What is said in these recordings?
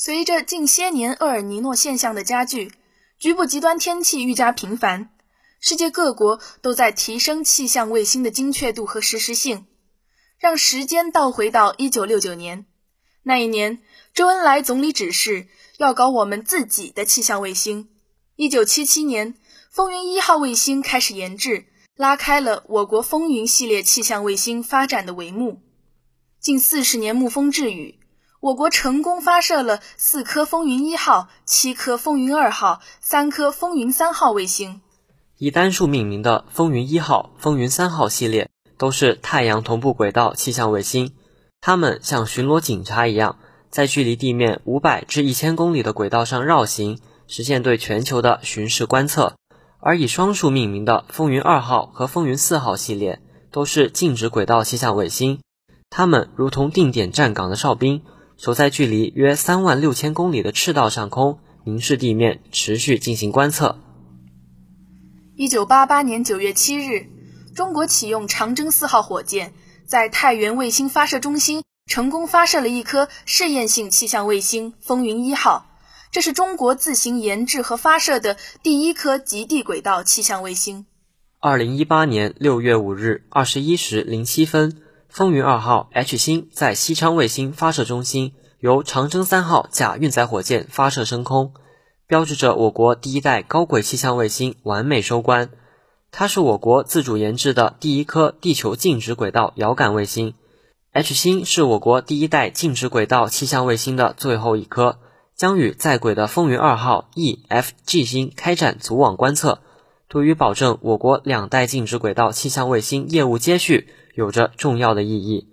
随着近些年厄尔尼诺现象的加剧，局部极端天气愈加频繁，世界各国都在提升气象卫星的精确度和实时性。让时间倒回到一九六九年，那一年，周恩来总理指示要搞我们自己的气象卫星。一九七七年，风云一号卫星开始研制，拉开了我国风云系列气象卫星发展的帷幕。近四十年，沐风栉雨。我国成功发射了四颗风云一号、七颗风云二号、三颗风云三号卫星。以单数命名的风云一号、风云三号系列都是太阳同步轨道气象卫星，它们像巡逻警察一样，在距离地面五百至一千公里的轨道上绕行，实现对全球的巡视观测。而以双数命名的风云二号和风云四号系列都是静止轨道气象卫星，它们如同定点站岗的哨兵。所在距离约三万六千公里的赤道上空，凝视地面，持续进行观测。一九八八年九月七日，中国启用长征四号火箭，在太原卫星发射中心成功发射了一颗试验性气象卫星“风云一号”，这是中国自行研制和发射的第一颗极地轨道气象卫星。二零一八年六月五日二十一时零七分。风云二号 H 星在西昌卫星发射中心由长征三号甲运载火箭发射升空，标志着我国第一代高轨气象卫星完美收官。它是我国自主研制的第一颗地球静止轨道遥感卫星。H 星是我国第一代静止轨道气象卫星的最后一颗，将与在轨的风云二号 E、F、G 星开展组网观测，对于保证我国两代静止轨道气象卫星业务接续。有着重要的意义。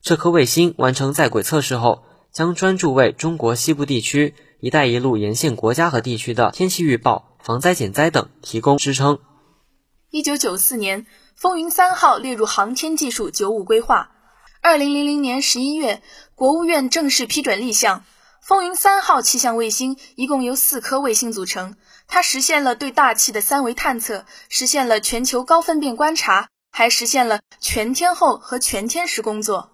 这颗卫星完成在轨测试后，将专注为中国西部地区、“一带一路”沿线国家和地区的天气预报、防灾减灾等提供支撑。一九九四年，风云三号列入航天技术“九五”规划。二零零零年十一月，国务院正式批准立项。风云三号气象卫星一共由四颗卫星组成，它实现了对大气的三维探测，实现了全球高分辨观察。还实现了全天候和全天时工作。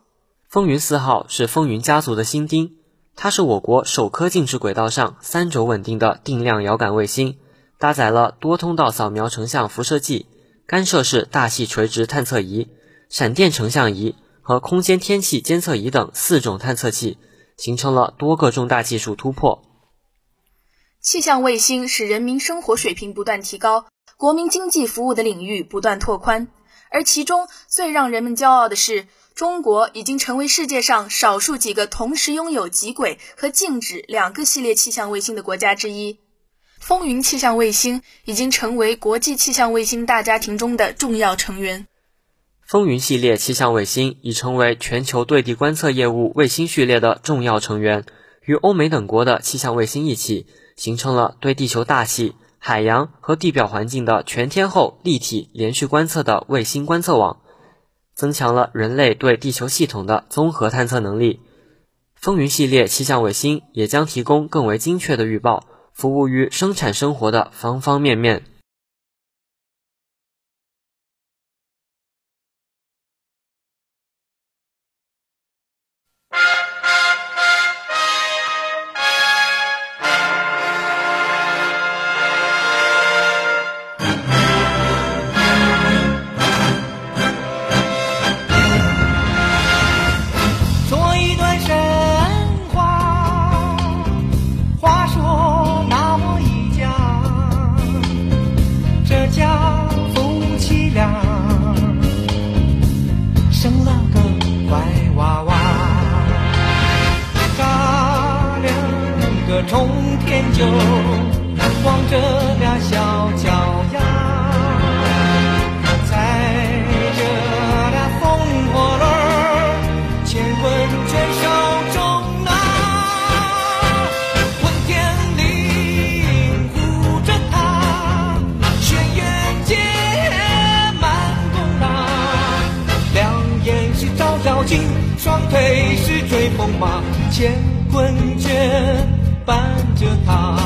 风云四号是风云家族的新丁，它是我国首颗静止轨道上三轴稳定的定量遥感卫星，搭载了多通道扫描成像辐射剂、干涉式大气垂直探测仪、闪电成像仪和空间天气监测仪等四种探测器，形成了多个重大技术突破。气象卫星使人民生活水平不断提高，国民经济服务的领域不断拓宽。而其中最让人们骄傲的是，中国已经成为世界上少数几个同时拥有极轨和静止两个系列气象卫星的国家之一。风云气象卫星已经成为国际气象卫星大家庭中的重要成员。风云系列气象卫星已成为全球对地观测业务卫星序列的重要成员，与欧美等国的气象卫星一起，形成了对地球大气。海洋和地表环境的全天候、立体、连续观测的卫星观测网，增强了人类对地球系统的综合探测能力。风云系列气象卫星也将提供更为精确的预报，服务于生产生活的方方面面。双腿是追风马，乾坤圈伴着他，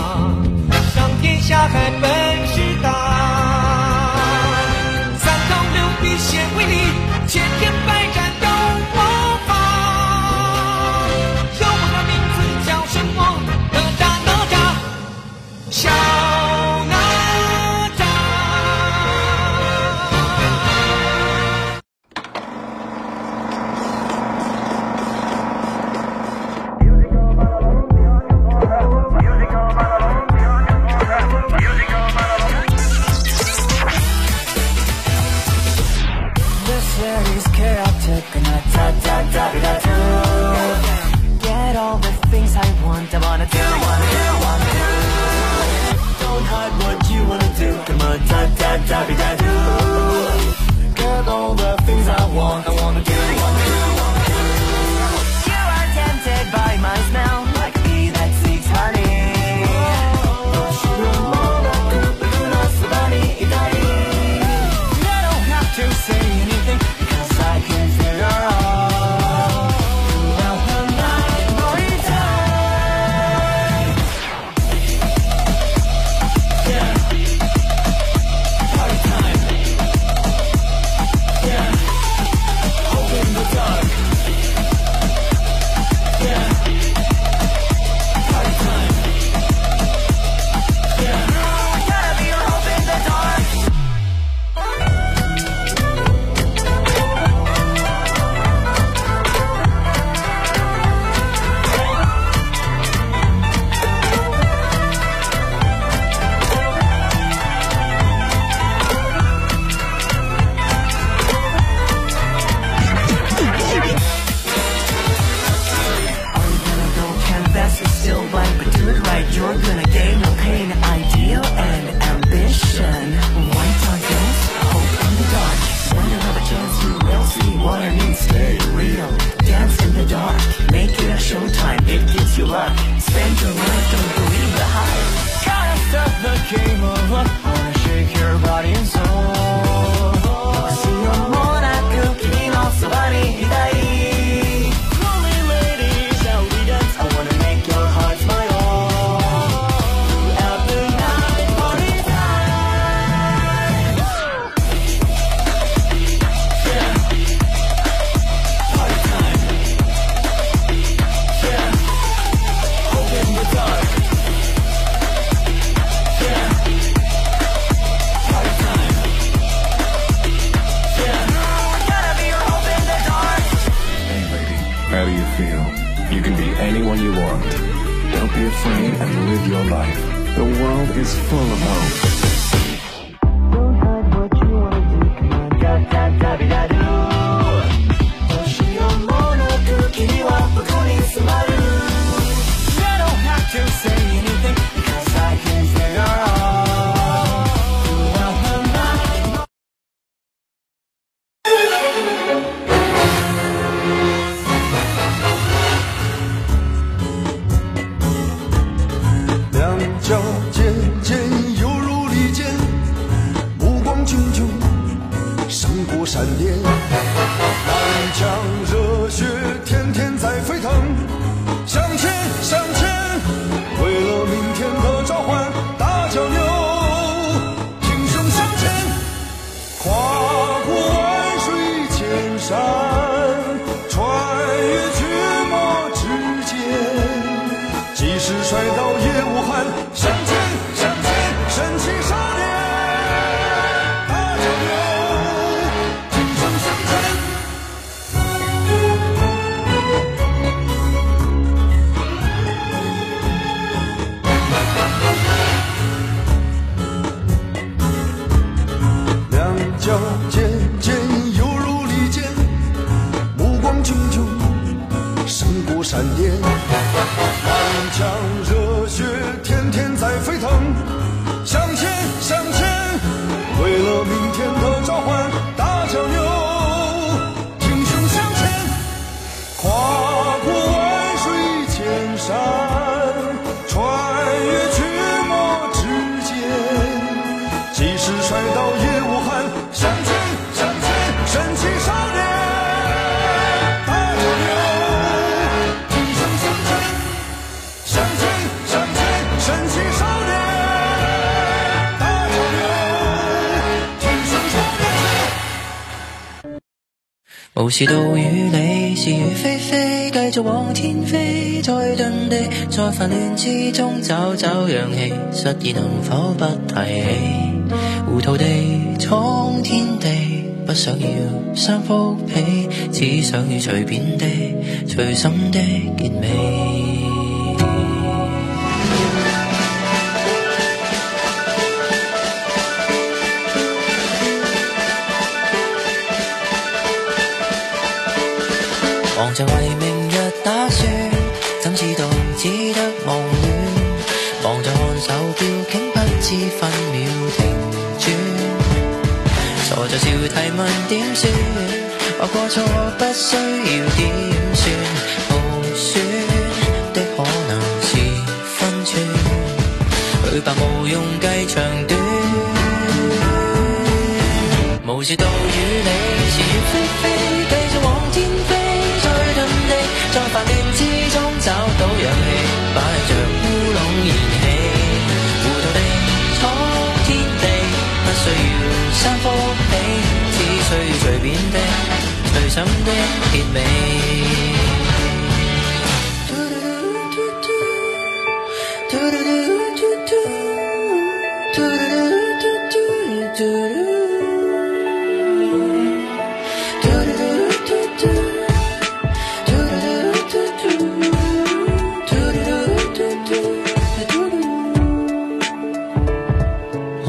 上天下海本事大，三头六臂显威力，千天。Dabby Daddy. 是谁？无事道与理，是与非，非继续往天飞，再遁地，在烦乱之中找找氧气，失意能否不提起？糊涂地闯天地，不想要三伏被，只想要随便的、随心的结尾。忙着为明日打算，怎知道只得忘乱？忙着看手表，竟不知分秒停转。傻在笑提问点算，或过错不需要点算，无损的可能是分寸，去吧无用计长短。无知道与你。早扬起，摆着乌龙燃起，糊涂地闯天地，不需要三福起，只需要随便的、随心的结尾。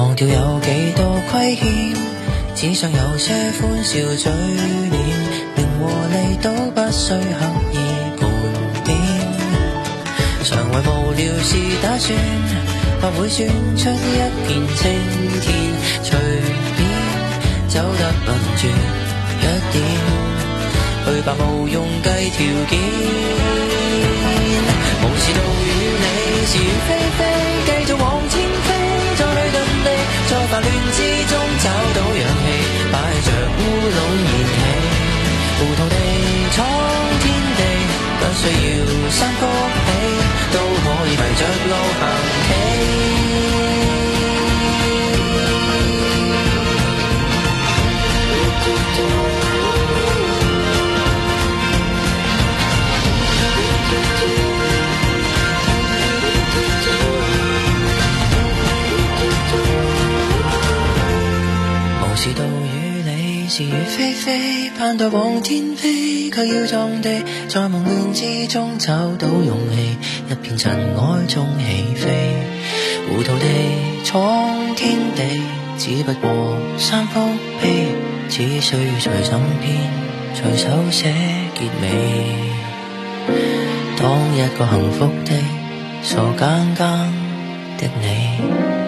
忘掉有几多亏欠，只想有些欢笑嘴脸，名和利都不需刻意盘点。常为无聊事打算，或会转出一片青天，随便走得笨拙一点，去吧，无用计条件。盼待往天飞，却要撞地，在忙乱之中找到勇气，一片尘埃中起飞。胡涂地闯天地，只不过山崩被，只需随枕边，随手写结尾。当一个幸福的傻更更的你。